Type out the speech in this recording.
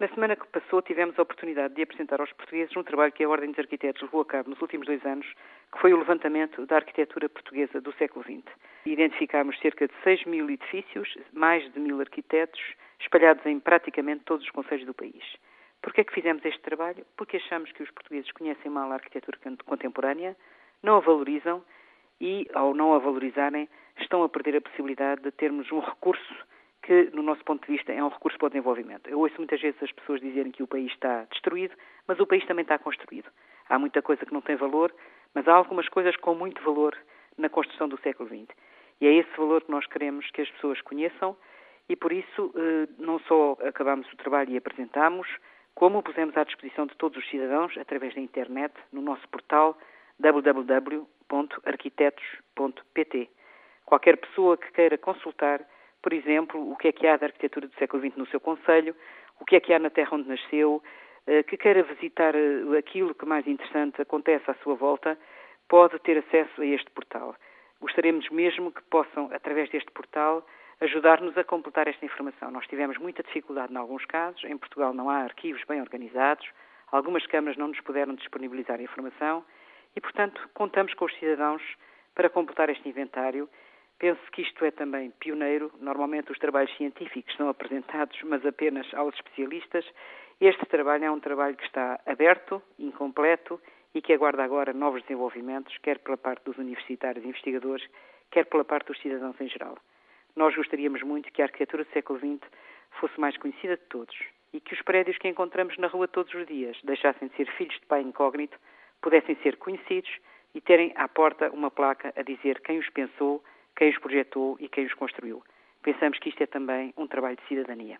Na semana que passou, tivemos a oportunidade de apresentar aos portugueses um trabalho que a Ordem dos Arquitetos levou a cabo nos últimos dois anos, que foi o levantamento da arquitetura portuguesa do século XX. Identificámos cerca de 6 mil edifícios, mais de mil arquitetos, espalhados em praticamente todos os conselhos do país. Por que é que fizemos este trabalho? Porque achamos que os portugueses conhecem mal a arquitetura contemporânea, não a valorizam e, ao não a valorizarem, estão a perder a possibilidade de termos um recurso que, no nosso ponto de vista, é um recurso para o desenvolvimento. Eu ouço muitas vezes as pessoas dizerem que o país está destruído, mas o país também está construído. Há muita coisa que não tem valor, mas há algumas coisas com muito valor na construção do século XX. E é esse valor que nós queremos que as pessoas conheçam e, por isso, eh, não só acabamos o trabalho e apresentamos, como o pusemos à disposição de todos os cidadãos através da internet no nosso portal www.arquitetos.pt. Qualquer pessoa que queira consultar por exemplo, o que é que há da arquitetura do século XX no seu Conselho, o que é que há na terra onde nasceu, eh, que queira visitar eh, aquilo que mais interessante acontece à sua volta, pode ter acesso a este portal. Gostaríamos mesmo que possam, através deste portal, ajudar-nos a completar esta informação. Nós tivemos muita dificuldade em alguns casos, em Portugal não há arquivos bem organizados, algumas câmaras não nos puderam disponibilizar a informação e, portanto, contamos com os cidadãos para completar este inventário Penso que isto é também pioneiro. Normalmente os trabalhos científicos são apresentados, mas apenas aos especialistas. Este trabalho é um trabalho que está aberto, incompleto e que aguarda agora novos desenvolvimentos, quer pela parte dos universitários e investigadores, quer pela parte dos cidadãos em geral. Nós gostaríamos muito que a arquitetura do século XX fosse mais conhecida de todos e que os prédios que encontramos na rua todos os dias deixassem de ser filhos de pai incógnito, pudessem ser conhecidos e terem à porta uma placa a dizer quem os pensou quem os projetou e quem os construiu. Pensamos que isto é também um trabalho de cidadania.